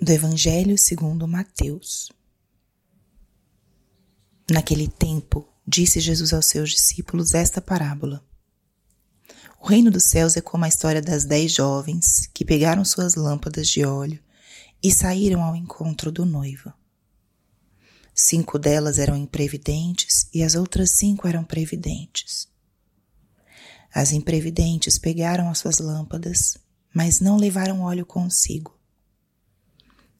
do Evangelho segundo Mateus. Naquele tempo, disse Jesus aos seus discípulos esta parábola. O reino dos céus é como a história das dez jovens que pegaram suas lâmpadas de óleo e saíram ao encontro do noivo. Cinco delas eram imprevidentes e as outras cinco eram previdentes. As imprevidentes pegaram as suas lâmpadas, mas não levaram óleo consigo.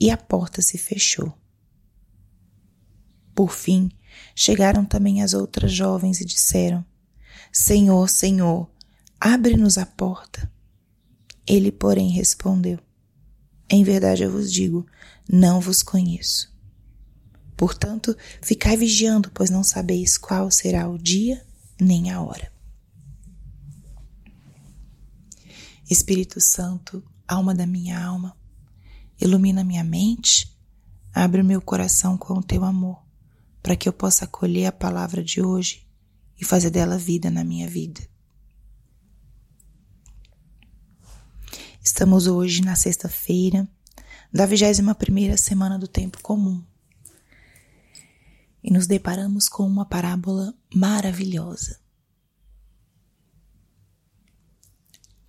e a porta se fechou. Por fim, chegaram também as outras jovens e disseram: Senhor, Senhor, abre-nos a porta. Ele, porém, respondeu: Em verdade eu vos digo, não vos conheço. Portanto, ficai vigiando, pois não sabeis qual será o dia nem a hora. Espírito Santo, alma da minha alma, Ilumina minha mente, abre o meu coração com o teu amor, para que eu possa acolher a palavra de hoje e fazer dela vida na minha vida. Estamos hoje na sexta-feira da 21 primeira semana do tempo comum. E nos deparamos com uma parábola maravilhosa.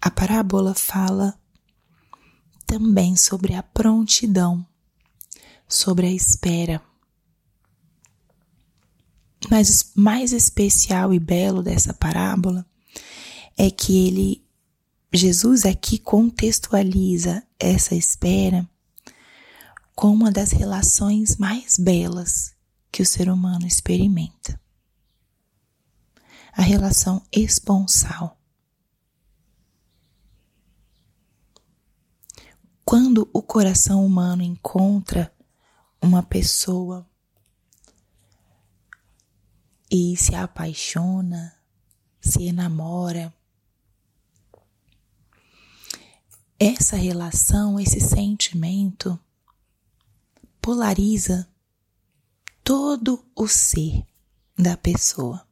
A parábola fala também sobre a prontidão, sobre a espera. Mas o mais especial e belo dessa parábola é que ele, Jesus aqui contextualiza essa espera com uma das relações mais belas que o ser humano experimenta. A relação esponsal. Quando o coração humano encontra uma pessoa e se apaixona, se enamora, essa relação, esse sentimento polariza todo o ser da pessoa.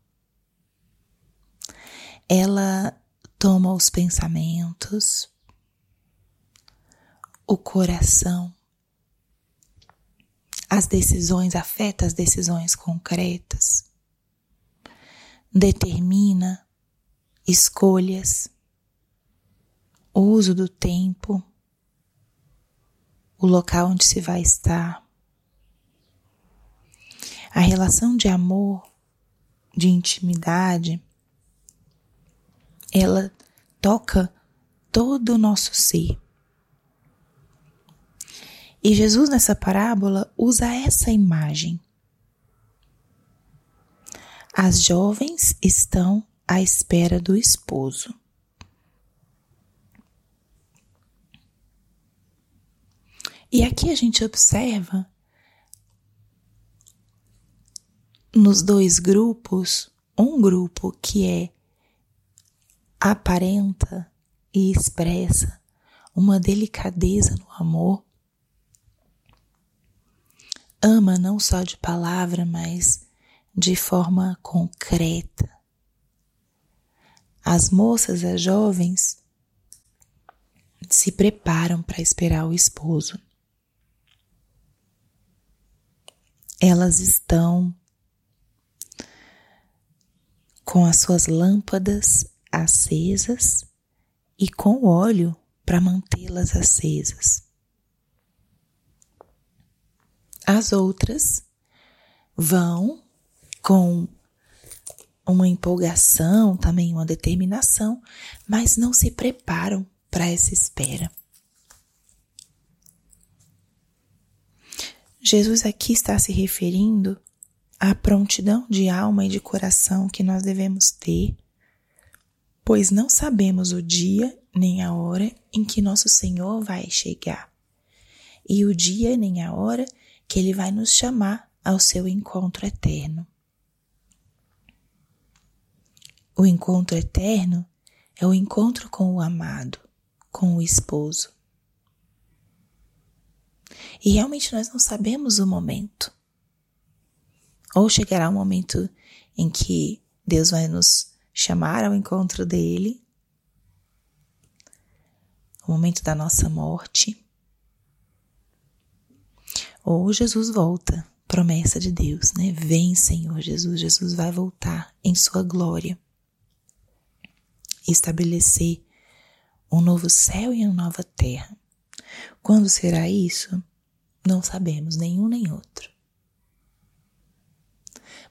Ela toma os pensamentos, o coração. As decisões afeta as decisões concretas. Determina escolhas, o uso do tempo, o local onde se vai estar. A relação de amor, de intimidade, ela toca todo o nosso ser. E Jesus, nessa parábola, usa essa imagem. As jovens estão à espera do esposo. E aqui a gente observa nos dois grupos, um grupo que é aparenta e expressa uma delicadeza no amor, ama não só de palavra, mas de forma concreta. As moças, as jovens, se preparam para esperar o esposo. Elas estão com as suas lâmpadas acesas e com óleo para mantê-las acesas. As outras vão com uma empolgação, também uma determinação, mas não se preparam para essa espera. Jesus aqui está se referindo à prontidão de alma e de coração que nós devemos ter, pois não sabemos o dia nem a hora em que nosso Senhor vai chegar, e o dia nem a hora que Ele vai nos chamar ao seu encontro eterno. O encontro eterno é o encontro com o amado, com o esposo. E realmente nós não sabemos o momento. Ou chegará um momento em que Deus vai nos chamar ao encontro dele, o momento da nossa morte. Ou Jesus volta, promessa de Deus, né? Vem, Senhor Jesus, Jesus vai voltar em sua glória estabelecer um novo céu e uma nova terra. Quando será isso? Não sabemos nenhum nem outro.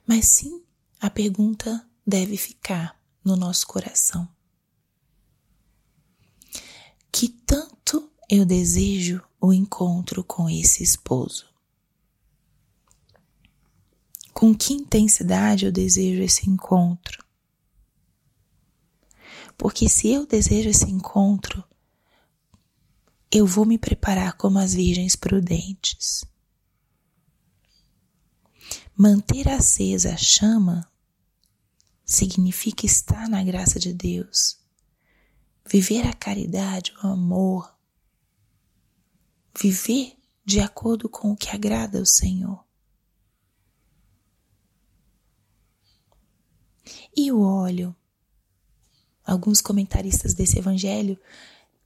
Mas sim, a pergunta deve ficar no nosso coração. Que tanto eu desejo o encontro com esse esposo? Com que intensidade eu desejo esse encontro? Porque se eu desejo esse encontro, eu vou me preparar como as virgens prudentes. Manter acesa a chama significa estar na graça de Deus, viver a caridade, o amor, viver de acordo com o que agrada ao Senhor. E o óleo Alguns comentaristas desse evangelho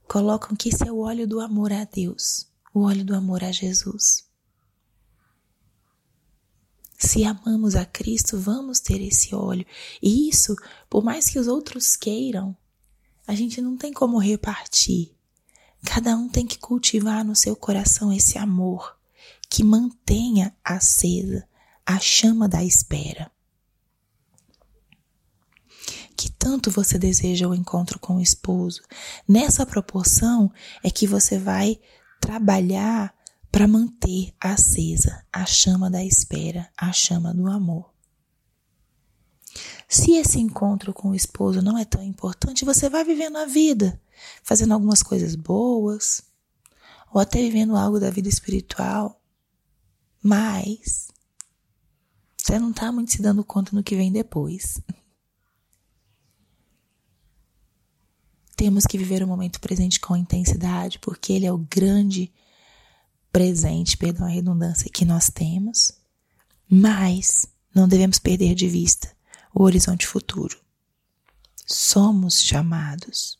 colocam que esse é o óleo do amor a Deus, o óleo do amor a Jesus. Se amamos a Cristo, vamos ter esse óleo. E isso, por mais que os outros queiram, a gente não tem como repartir. Cada um tem que cultivar no seu coração esse amor que mantenha acesa a chama da espera que tanto você deseja o encontro com o esposo. Nessa proporção é que você vai trabalhar para manter acesa a chama da espera, a chama do amor. Se esse encontro com o esposo não é tão importante, você vai vivendo a vida, fazendo algumas coisas boas, ou até vivendo algo da vida espiritual, mas você não está muito se dando conta no que vem depois. Temos que viver o momento presente com intensidade, porque ele é o grande presente, perdão a redundância, que nós temos. Mas não devemos perder de vista o horizonte futuro. Somos chamados.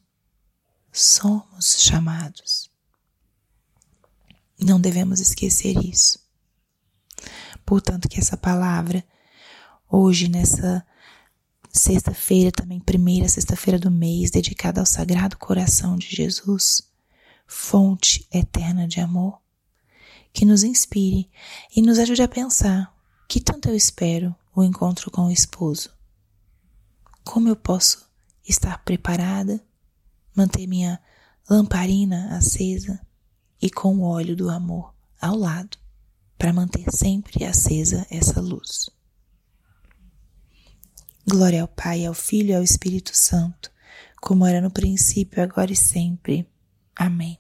Somos chamados. Não devemos esquecer isso. Portanto, que essa palavra, hoje, nessa Sexta-feira, também primeira sexta-feira do mês, dedicada ao Sagrado Coração de Jesus, fonte eterna de amor, que nos inspire e nos ajude a pensar que tanto eu espero o encontro com o esposo. Como eu posso estar preparada, manter minha lamparina acesa e com o óleo do amor ao lado, para manter sempre acesa essa luz. Glória ao Pai, ao Filho e ao Espírito Santo, como era no princípio, agora e sempre. Amém.